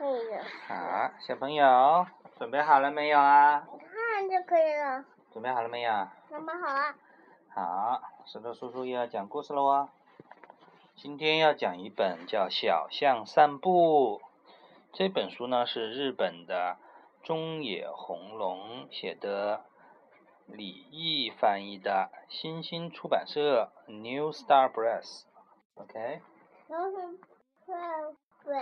可以了。好，小朋友准备好了没有啊？看就可以了。准备好了没有？那么好了。好，石头叔叔又要讲故事了哦。今天要讲一本叫《小象散步》这本书呢，是日本的中野红龙写的，李毅翻译的，新星出版社 New Star Press。OK。嗯，对。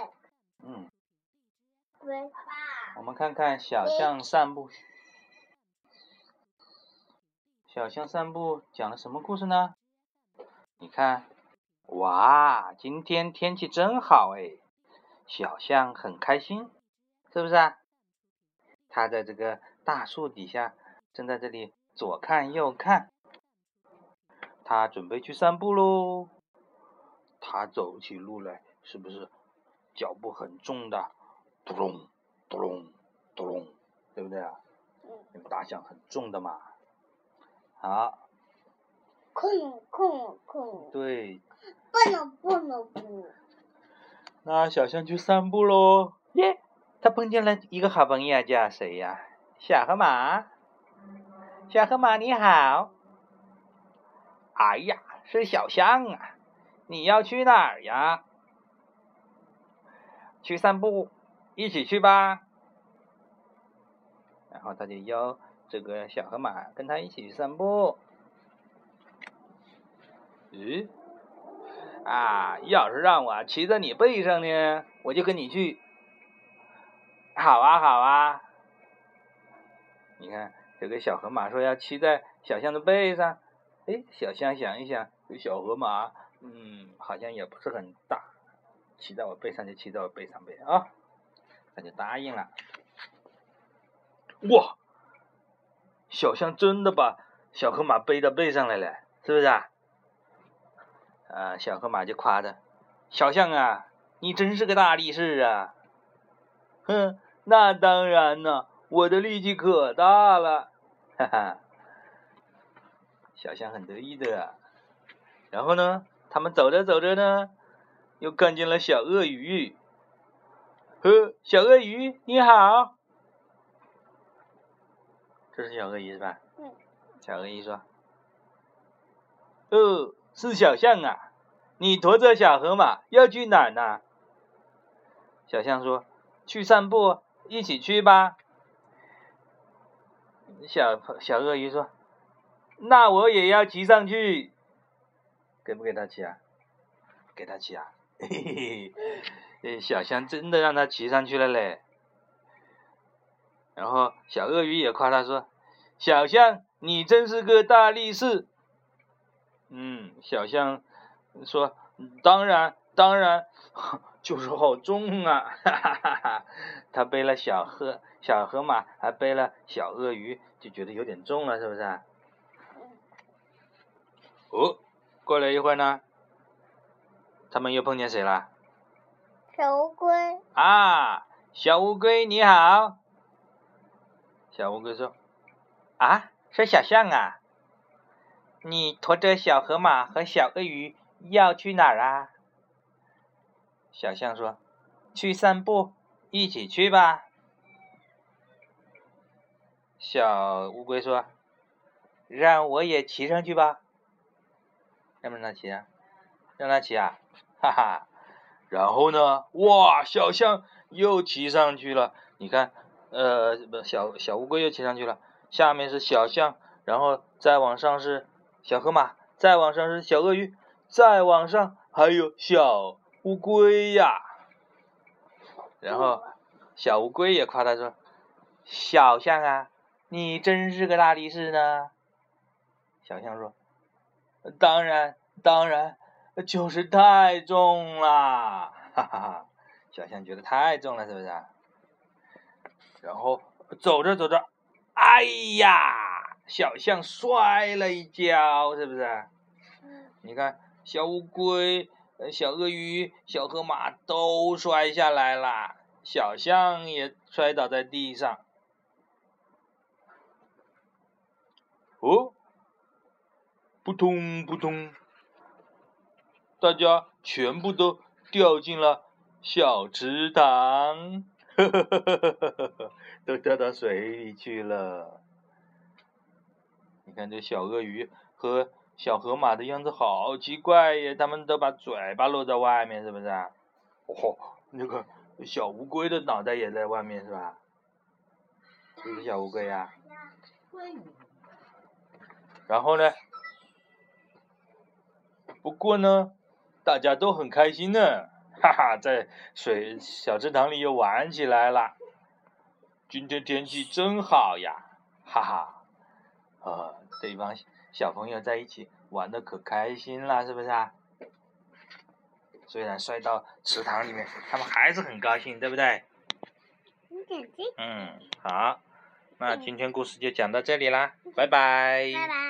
我们看看小象散步。小象散步讲了什么故事呢？你看，哇，今天天气真好哎！小象很开心，是不是啊？它在这个大树底下，正在这里左看右看。它准备去散步喽。它走起路来是不是脚步很重的？咚隆咚隆咚隆，对不对啊？嗯。大象很重的嘛。好，空空空。对。不能不能不。那小象去散步喽。耶，他碰见了一个好朋友，叫谁呀？小河马。小河马你好。哎呀，是小象啊！你要去哪儿呀？去散步，一起去吧。然后他就邀。这个小河马跟他一起去散步。咦？啊，要是让我骑在你背上呢，我就跟你去。好啊，好啊。你看，这个小河马说要骑在小象的背上。哎，小象想一想，这小河马，嗯，好像也不是很大，骑在我背上就骑在我背上呗啊，他就答应了。哇！小象真的把小河马背到背上来了，是不是啊？啊，小河马就夸他：“小象啊，你真是个大力士啊！”哼，那当然呢，我的力气可大了，哈哈。小象很得意的。然后呢，他们走着走着呢，又看见了小鳄鱼。呵，小鳄鱼你好。这是小鳄鱼是吧？嗯。小鳄鱼说：“哦，是小象啊，你驮着小河马要去哪儿呢？”小象说：“去散步，一起去吧。”小小鳄鱼说：“那我也要骑上去，给不给他骑啊？给他骑啊！嘿嘿嘿，小象真的让他骑上去了嘞。”然后小鳄鱼也夸他说：“小象，你真是个大力士。”嗯，小象说：“当然，当然，就是好重啊！”哈哈哈哈他背了小河小河马，还背了小鳄鱼，就觉得有点重了，是不是？哦，过了一会儿呢，他们又碰见谁了？小乌龟。啊，小乌龟你好。小乌龟说：“啊，是小象啊！你驮着小河马和小鳄鱼要去哪儿啊？”小象说：“去散步，一起去吧。”小乌龟说：“让我也骑上去吧。”让不让骑啊？让他骑啊！哈哈！然后呢？哇，小象又骑上去了。你看。呃，不，小小乌龟又骑上去了。下面是小象，然后再往上是小河马，再往上是小鳄鱼，再往上还有小乌龟呀。然后小乌龟也夸他说：“小象啊，你真是个大力士呢。”小象说：“当然，当然，就是太重了。”哈哈哈，小象觉得太重了，是不是？然后走着走着，哎呀，小象摔了一跤，是不是？你看，小乌龟、小鳄鱼、小河马都摔下来了，小象也摔倒在地上。哦，扑通扑通，大家全部都掉进了小池塘，都掉到水里去了。你看这小鳄鱼和小河马的样子好奇怪耶，他们都把嘴巴露在外面，是不是？哦，那个小乌龟的脑袋也在外面，是吧？是不是小乌龟呀？然后呢？不过呢，大家都很开心呢，哈哈，在水小池塘里又玩起来了。今天天气真好呀，哈哈，啊，这帮小朋友在一起玩的可开心了，是不是啊？虽然摔到池塘里面，他们还是很高兴，对不对？嗯，好，那今天故事就讲到这里啦，拜拜。拜拜。